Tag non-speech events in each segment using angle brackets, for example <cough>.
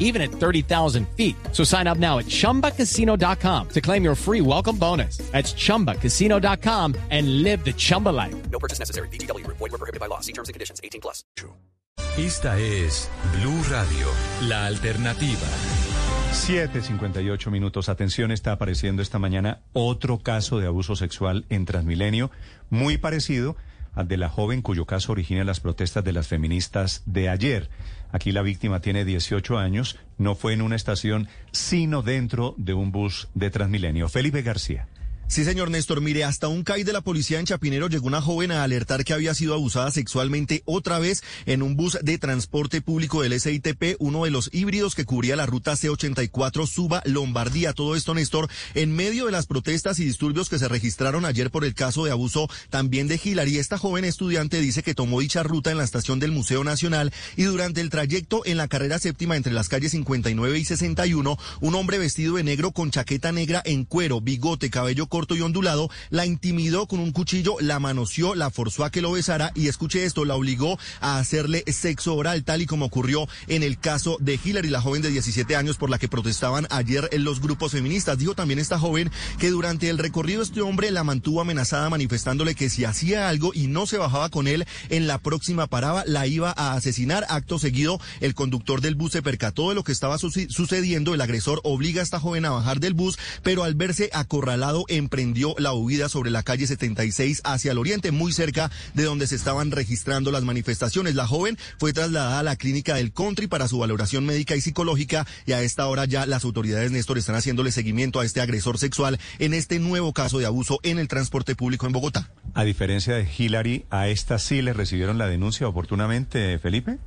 even at 30,000 feet. So sign up now at chumbacasino.com to claim your free welcome bonus. That's chumbacasino.com and live the Chumba life. No purchase necessary. BGW. Void were prohibited by law. See terms and conditions. 18 plus. Esta es Blue Radio, la alternativa. 7.58 minutos. Atención, está apareciendo esta mañana otro caso de abuso sexual en Transmilenio, muy parecido al de la joven cuyo caso origina las protestas de las feministas de ayer. Aquí la víctima tiene 18 años, no fue en una estación, sino dentro de un bus de Transmilenio. Felipe García. Sí, señor Néstor. Mire, hasta un CAI de la policía en Chapinero llegó una joven a alertar que había sido abusada sexualmente otra vez en un bus de transporte público del SITP, uno de los híbridos que cubría la ruta C84 Suba Lombardía. Todo esto, Néstor, en medio de las protestas y disturbios que se registraron ayer por el caso de abuso también de Hillary. Esta joven estudiante dice que tomó dicha ruta en la estación del Museo Nacional y durante el trayecto en la carrera séptima entre las calles 59 y 61, un hombre vestido de negro con chaqueta negra en cuero, bigote, cabello corto, y ondulado, la intimidó con un cuchillo, la manoseó, la forzó a que lo besara y escuche esto, la obligó a hacerle sexo oral, tal y como ocurrió en el caso de Hillary, la joven de 17 años por la que protestaban ayer en los grupos feministas. Dijo también esta joven que durante el recorrido este hombre la mantuvo amenazada manifestándole que si hacía algo y no se bajaba con él en la próxima parada la iba a asesinar. Acto seguido, el conductor del bus se percató de lo que estaba sucediendo. El agresor obliga a esta joven a bajar del bus, pero al verse acorralado en emprendió la huida sobre la calle 76 hacia el oriente, muy cerca de donde se estaban registrando las manifestaciones. La joven fue trasladada a la clínica del country para su valoración médica y psicológica y a esta hora ya las autoridades, Néstor, están haciéndole seguimiento a este agresor sexual en este nuevo caso de abuso en el transporte público en Bogotá. A diferencia de Hillary, ¿a esta sí le recibieron la denuncia oportunamente, Felipe?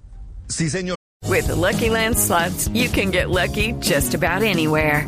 Sí, señor. With the Lucky Land slots, you can get lucky just about anywhere.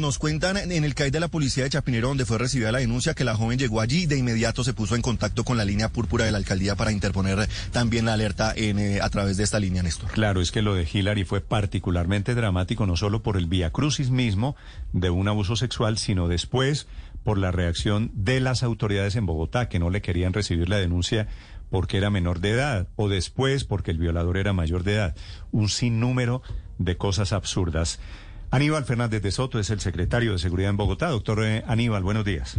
Nos cuentan en el CAI de la policía de Chapinero, donde fue recibida la denuncia, que la joven llegó allí y de inmediato se puso en contacto con la línea púrpura de la alcaldía para interponer también la alerta en, eh, a través de esta línea, Néstor. Claro, es que lo de Hillary fue particularmente dramático, no solo por el vía crucis mismo de un abuso sexual, sino después por la reacción de las autoridades en Bogotá, que no le querían recibir la denuncia porque era menor de edad, o después porque el violador era mayor de edad. Un sinnúmero de cosas absurdas. Aníbal Fernández de Soto es el secretario de Seguridad en Bogotá. Doctor eh, Aníbal, buenos días.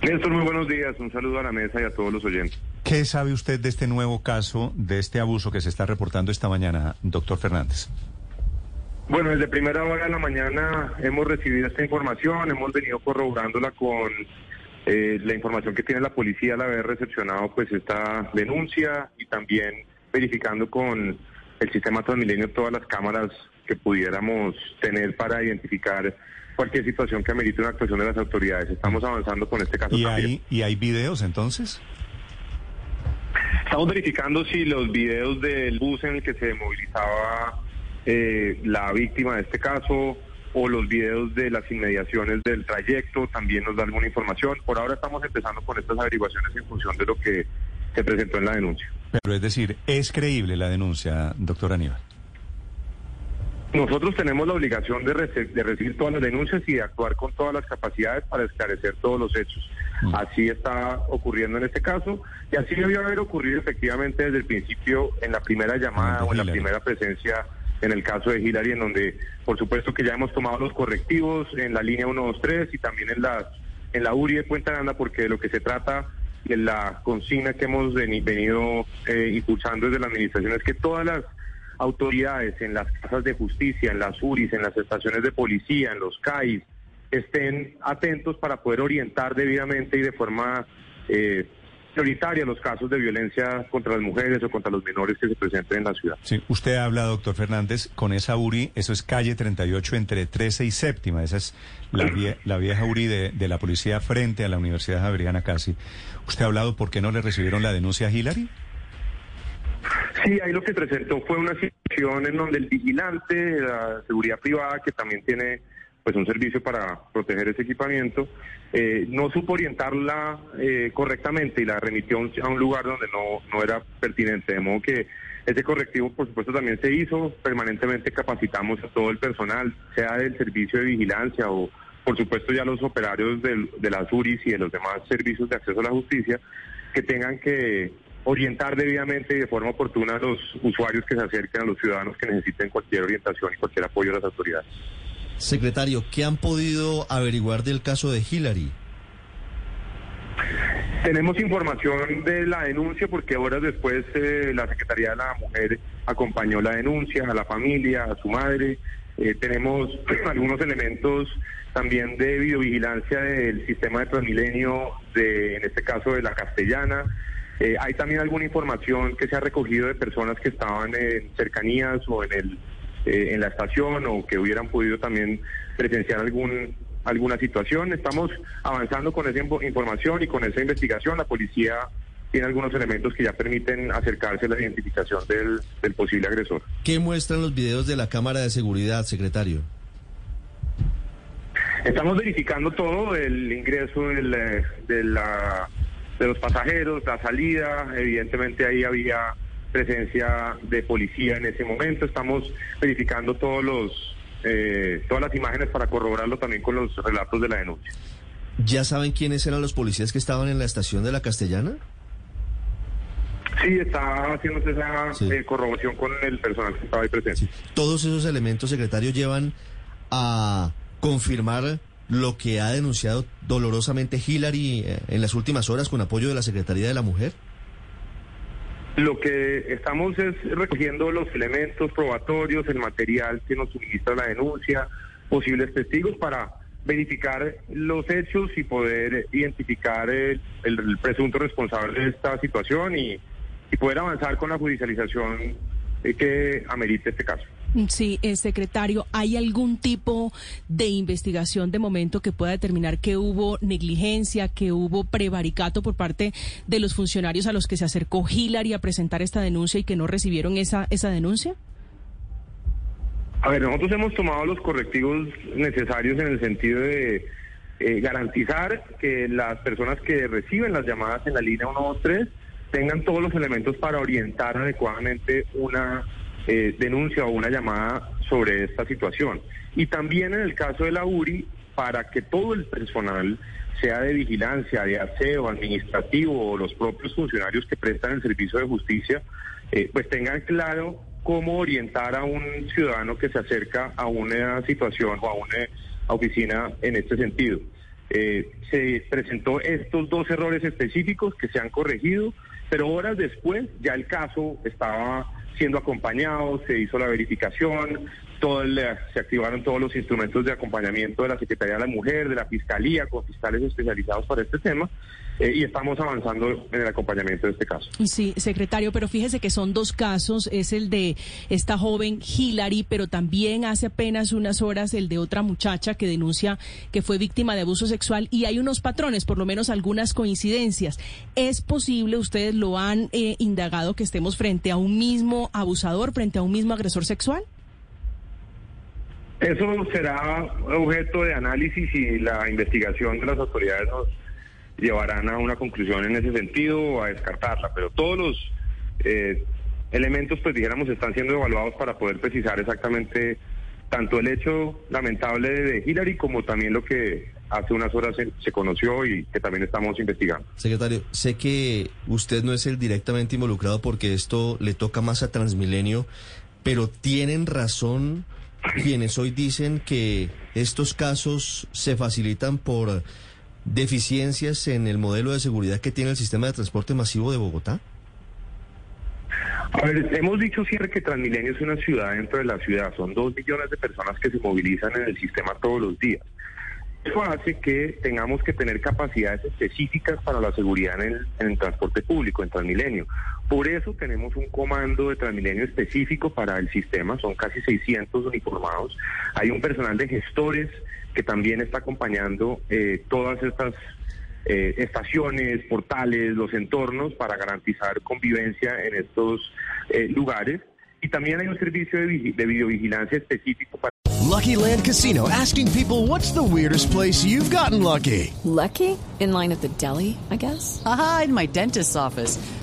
Néstor, muy buenos días. Un saludo a la mesa y a todos los oyentes. ¿Qué sabe usted de este nuevo caso, de este abuso que se está reportando esta mañana, doctor Fernández? Bueno, desde primera hora de la mañana hemos recibido esta información, hemos venido corroborándola con eh, la información que tiene la policía al haber recepcionado pues esta denuncia y también verificando con el sistema Transmilenio todas las cámaras que pudiéramos tener para identificar cualquier situación que amerite una actuación de las autoridades. Estamos avanzando con este caso. ¿Y también. hay, ¿Y hay videos entonces? Estamos verificando si los videos del bus en el que se movilizaba eh, la víctima de este caso o los videos de las inmediaciones del trayecto también nos da alguna información. Por ahora estamos empezando con estas averiguaciones en función de lo que se presentó en la denuncia. Pero es decir, ¿es creíble la denuncia, doctor Aníbal? Nosotros tenemos la obligación de, recibir todas las denuncias y de actuar con todas las capacidades para esclarecer todos los hechos. Así está ocurriendo en este caso. Y así debió haber ocurrido efectivamente desde el principio en la primera llamada Ah, o en la primera presencia en el caso de Hillary, en donde por supuesto que ya hemos tomado los correctivos en la línea 123 y también en la, en la URI de Puente Aranda, porque de lo que se trata y en la consigna que hemos veni- venido eh, impulsando desde la administración es que todas las autoridades en las casas de justicia, en las URIs, en las estaciones de policía, en los CAIs, estén atentos para poder orientar debidamente y de forma eh, prioritaria los casos de violencia contra las mujeres o contra los menores que se presenten en la ciudad. Sí, usted habla, doctor Fernández, con esa URI, eso es calle 38 entre 13 y séptima, esa es la, vie- la vieja URI de, de la policía frente a la Universidad Javeriana casi. ¿Usted ha hablado por qué no le recibieron la denuncia a Hillary? Sí, ahí lo que presentó fue una situación en donde el vigilante de la seguridad privada, que también tiene pues un servicio para proteger ese equipamiento, eh, no supo orientarla eh, correctamente y la remitió a un, lugar donde no, no era pertinente. De modo que ese correctivo, por supuesto, también se hizo. Permanentemente capacitamos a todo el personal, sea del servicio de vigilancia o, por supuesto, ya los operarios del- de las URIs y de los demás servicios de acceso a la justicia, que tengan que orientar debidamente y de forma oportuna a los usuarios que se acerquen a los ciudadanos que necesiten cualquier orientación y cualquier apoyo de las autoridades. Secretario, ¿qué han podido averiguar del caso de Hillary? Tenemos información de la denuncia porque horas después eh, la Secretaría de la Mujer acompañó la denuncia a la familia, a su madre. Eh, tenemos <clears throat> algunos elementos también de videovigilancia del sistema de Transmilenio, de, en este caso de la castellana. Eh, hay también alguna información que se ha recogido de personas que estaban en cercanías o en el eh, en la estación o que hubieran podido también presenciar algún alguna situación. Estamos avanzando con esa info- información y con esa investigación. La policía tiene algunos elementos que ya permiten acercarse a la identificación del, del posible agresor. ¿Qué muestran los videos de la cámara de seguridad, secretario? Estamos verificando todo, el ingreso del, eh, de, la, de los pasajeros, la salida, evidentemente ahí había presencia de policía en ese momento, estamos verificando todos los, eh, todas las imágenes para corroborarlo también con los relatos de la denuncia. ¿Ya saben quiénes eran los policías que estaban en la estación de la Castellana? Sí, está haciéndose esa Sí. eh, corroboración con el personal que estaba ahí presente. Todos esos elementos, secretario, llevan a confirmar lo que ha denunciado dolorosamente Hillary eh, en las últimas horas con apoyo de la Secretaría de la Mujer. Lo que estamos es recogiendo los elementos probatorios, el material que nos suministra la denuncia, posibles testigos para verificar los hechos y poder identificar el, el- presunto responsable de esta situación y, y poder avanzar con la judicialización eh, que amerite este caso. Sí, eh, secretario, ¿hay algún tipo de investigación de momento que pueda determinar que hubo negligencia, que hubo prevaricato por parte de los funcionarios a los que se acercó Hillary a presentar esta denuncia y que no recibieron esa, esa denuncia? A ver, nosotros hemos tomado los correctivos necesarios en el sentido de eh, garantizar que las personas que reciben las llamadas en la línea 123 tengan todos los elementos para orientar adecuadamente una eh, denuncia o una llamada sobre esta situación. Y también en el caso de la URI, para que todo el personal, sea de vigilancia, de aseo, administrativo o los propios funcionarios que prestan el servicio de justicia, eh, pues tengan claro cómo orientar a un ciudadano que se acerca a una situación o a una oficina en este sentido. Eh, se presentó estos dos errores específicos que se han corregido, pero horas después ya el caso estaba siendo acompañado, se hizo la verificación, todo se activaron todos los instrumentos de acompañamiento de la Secretaría de la Mujer, de la Fiscalía, con fiscales especializados para este tema, eh, y estamos avanzando en el acompañamiento de este caso. Sí, secretario, pero fíjese que son dos casos, es el de esta joven Hillary, pero también hace apenas unas horas el de otra muchacha que denuncia que fue víctima de abuso sexual y hay unos patrones, por lo menos algunas coincidencias. ¿Es posible, ustedes lo han eh, indagado, que estemos frente a un mismo abusador, frente a un mismo agresor sexual? Eso será objeto de análisis y la investigación de las autoridades nos llevarán a una conclusión en ese sentido o a descartarla, pero todos los eh, elementos, pues dijéramos, están siendo evaluados para poder precisar exactamente tanto el hecho lamentable de Hillary como también lo que hace unas horas se, se conoció y que también estamos investigando. Secretario, sé que usted no es el directamente involucrado porque esto le toca más a Transmilenio, pero tienen razón quienes hoy dicen que estos casos se facilitan por deficiencias en el modelo de seguridad que tiene el sistema de transporte masivo de Bogotá. A ver, hemos dicho siempre que Transmilenio es una ciudad dentro de la ciudad. Son dos millones de personas que se movilizan en el sistema todos los días. Eso hace que tengamos que tener capacidades específicas para la seguridad en el, en el transporte público, en Transmilenio. Por eso tenemos un comando de Transmilenio específico para el sistema, son casi 600 uniformados. Hay un personal de gestores que también está acompañando eh, todas estas eh, estaciones, portales, los entornos para garantizar convivencia en estos eh, lugares. Y también hay un servicio de, de videovigilancia específico para... Lucky Land Casino asking people what's the weirdest place you've gotten lucky? Lucky? In line at the deli, I guess? Aha, in my dentist's office.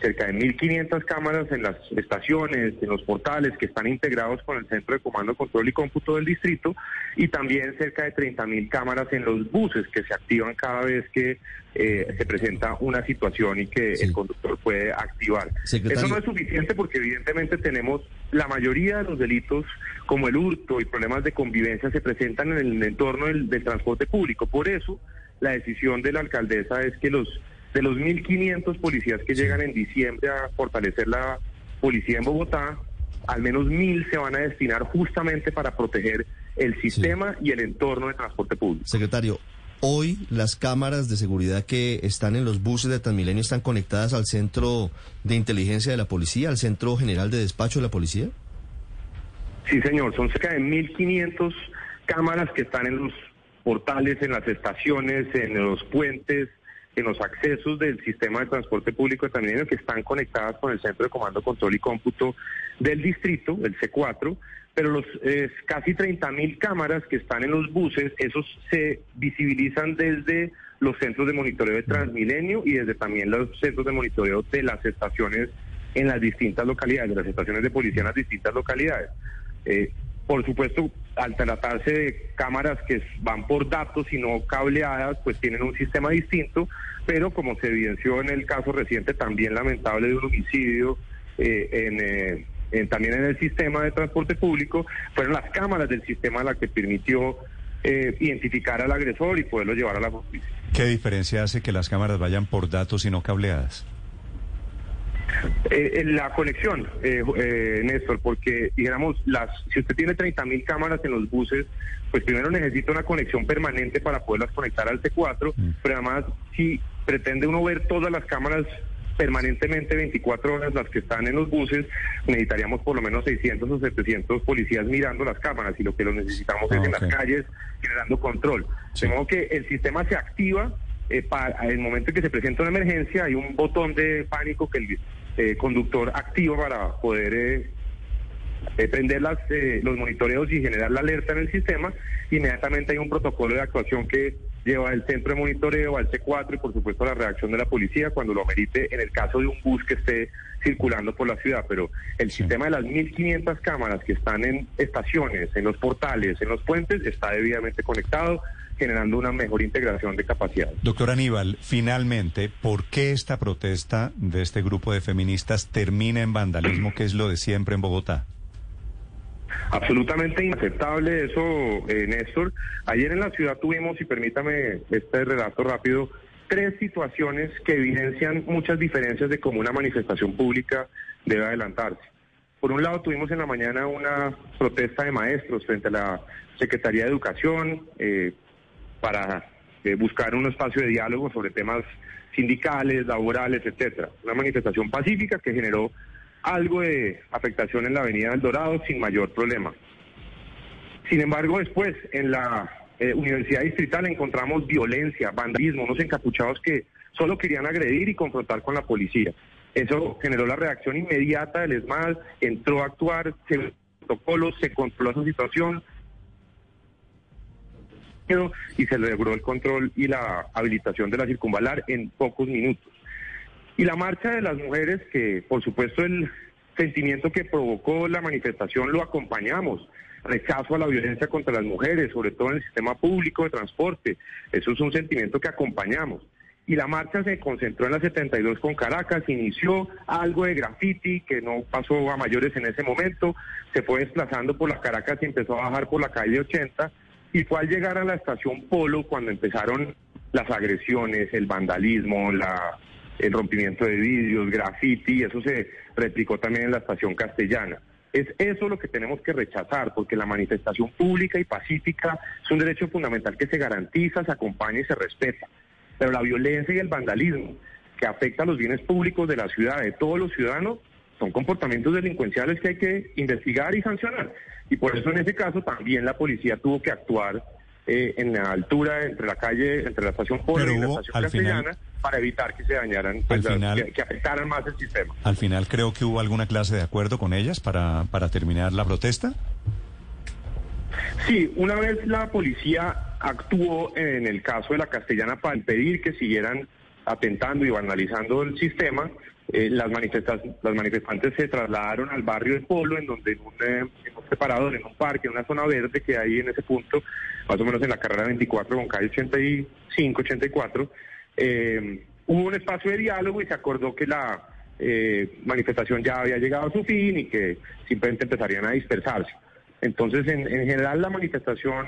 cerca de 1.500 cámaras en las estaciones, en los portales que están integrados con el Centro de Comando, Control y Cómputo del Distrito, y también cerca de 30.000 cámaras en los buses que se activan cada vez que eh, se presenta una situación y que el conductor puede activar. Secretario. Eso no es suficiente porque evidentemente tenemos la mayoría de los delitos como el hurto y problemas de convivencia se presentan en el entorno del, del transporte público. Por eso la decisión de la alcaldesa es que los de los 1.500 policías que llegan en diciembre a fortalecer la policía en Bogotá, al menos 1.000 se van a destinar justamente para proteger el sistema y el entorno de transporte público. Secretario, hoy las cámaras de seguridad que están en los buses de Transmilenio están conectadas al centro de inteligencia de la policía, al centro general de despacho de la policía. Sí, señor, son cerca de 1.500 cámaras que están en los portales, en las estaciones, en los puentes, en los accesos del sistema de transporte público Transmilenio que están conectadas con el Centro de Comando, Control y Cómputo del distrito, el C4, pero los eh, casi 30.000 cámaras que están en los buses, esos se visibilizan desde los centros de monitoreo de Transmilenio y desde también los centros de monitoreo de las estaciones en las distintas localidades, de las estaciones de policía en las distintas localidades. Eh, por supuesto, al tratarse de cámaras que van por datos y no cableadas, pues tienen un sistema distinto, pero como se evidenció en el caso reciente también lamentable de un homicidio eh, en, eh, en- también en el sistema de transporte público, fueron las cámaras del sistema la que permitió eh, identificar al agresor y poderlo llevar a la justicia. ¿Qué diferencia hace que las cámaras vayan por datos y no cableadas? Eh, en la conexión, eh, eh, Néstor, porque dijéramos, las, si usted tiene 30 mil cámaras en los buses, pues primero necesita una conexión permanente para poderlas conectar al T4, pero además si pretende uno ver todas las cámaras permanentemente 24 horas las que están en los buses, necesitaríamos por lo menos 600 o 700 policías mirando las cámaras y lo que lo necesitamos es en ok. las calles generando control. De modo que el sistema se activa eh, para el momento en que se presenta una emergencia hay un botón de pánico que el eh, conductor activa para poder eh, eh, prender las, eh, los monitoreos y generar la alerta en el sistema. Inmediatamente hay un protocolo de actuación que lleva el centro de monitoreo al C4 y por supuesto la reacción de la policía cuando lo amerite en el caso de un bus que esté circulando por la ciudad. Pero el sistema de las 1.500 cámaras que están en estaciones, en los portales, en los puentes, está debidamente conectado generando una mejor integración de capacidad. Doctor Aníbal, finalmente, ¿por qué esta protesta de este grupo de feministas termina en vandalismo, que es lo de siempre en Bogotá? Absolutamente inaceptable eso, eh, Néstor. Ayer en la ciudad tuvimos, y permítame este relato rápido, tres situaciones que evidencian muchas diferencias de cómo una manifestación pública debe adelantarse. Por un lado, tuvimos en la mañana una protesta de maestros frente a la Secretaría de Educación eh, para eh, buscar un espacio de diálogo sobre temas sindicales, laborales, etcétera. Una manifestación pacífica que generó algo de afectación en la Avenida del Dorado sin mayor problema. Sin embargo, después en la eh, Universidad Distrital encontramos violencia, vandalismo, unos encapuchados que solo querían agredir y confrontar con la policía. Eso generó la reacción inmediata del ESMAD, entró a actuar, se protocolos, se controló esa situación y se logró el control y la habilitación de la circunvalar en pocos minutos. Y la marcha de las mujeres, que por supuesto el sentimiento que provocó la manifestación lo acompañamos. Rechazo a la violencia contra las mujeres, sobre todo en el sistema público de transporte. Eso es un sentimiento que acompañamos. y la marcha se concentró en la 72 con Caracas, inició algo de graffiti que no pasó a mayores en ese momento, se fue desplazando por la Caracas y empezó a bajar por la calle 80 y fue al llegar a la estación Polo cuando empezaron las agresiones, el vandalismo, la, el rompimiento de vidrios, graffiti, eso se replicó también en la estación castellana. Es eso lo que tenemos que rechazar, porque la manifestación pública y pacífica es un derecho fundamental que se garantiza, se acompaña y se respeta. Pero la violencia y el vandalismo que afecta a los bienes públicos de la ciudad, de todos los ciudadanos, son comportamientos delincuenciales que hay que investigar y sancionar. Y por eso en ese caso también la policía tuvo que actuar eh, en la altura entre la calle, entre la estación Pero y la estación Castellana final- para evitar que se dañaran, pues, Al las- final- que, que afectaran más el sistema. Al final creo que hubo alguna clase de acuerdo con ellas para, para terminar la protesta. Sí, una vez la policía actuó en el caso de la castellana para impedir que siguieran atentando y vandalizando el sistema, eh, las, manifestas- las manifestantes se trasladaron al barrio del Polo, en donde en un, eh, en un separador, en un parque, en una zona verde que hay en ese punto, más o menos en la carrera 24 con calle 85, 84, eh, hubo un espacio de diálogo y se acordó que la eh, manifestación ya había llegado a su fin y que simplemente empezarían a dispersarse. Entonces, en, en general, la manifestación,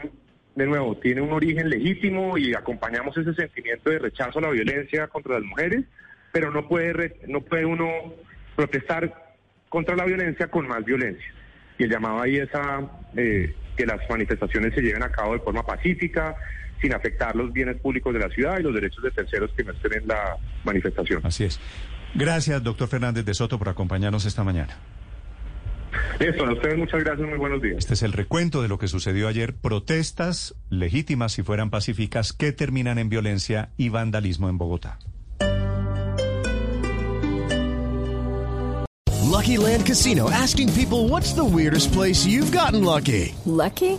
de nuevo, tiene un origen legítimo y acompañamos ese sentimiento de rechazo a la violencia contra las mujeres, pero no puede, re- no puede uno protestar contra la violencia con más violencia. Y el llamado ahí es a eh, que las manifestaciones se lleven a cabo de forma pacífica, sin afectar los bienes públicos de la ciudad y los derechos de terceros que no estén en la manifestación. Así es. Gracias, doctor Fernández de Soto, por acompañarnos esta mañana. Listo, a ustedes muchas gracias, muy buenos días. Este es el recuento de lo que sucedió ayer. Protestas legítimas, si fueran pacíficas, que terminan en violencia y vandalismo en Bogotá. Lucky Land Casino asking people what's the weirdest place you've gotten lucky? Lucky?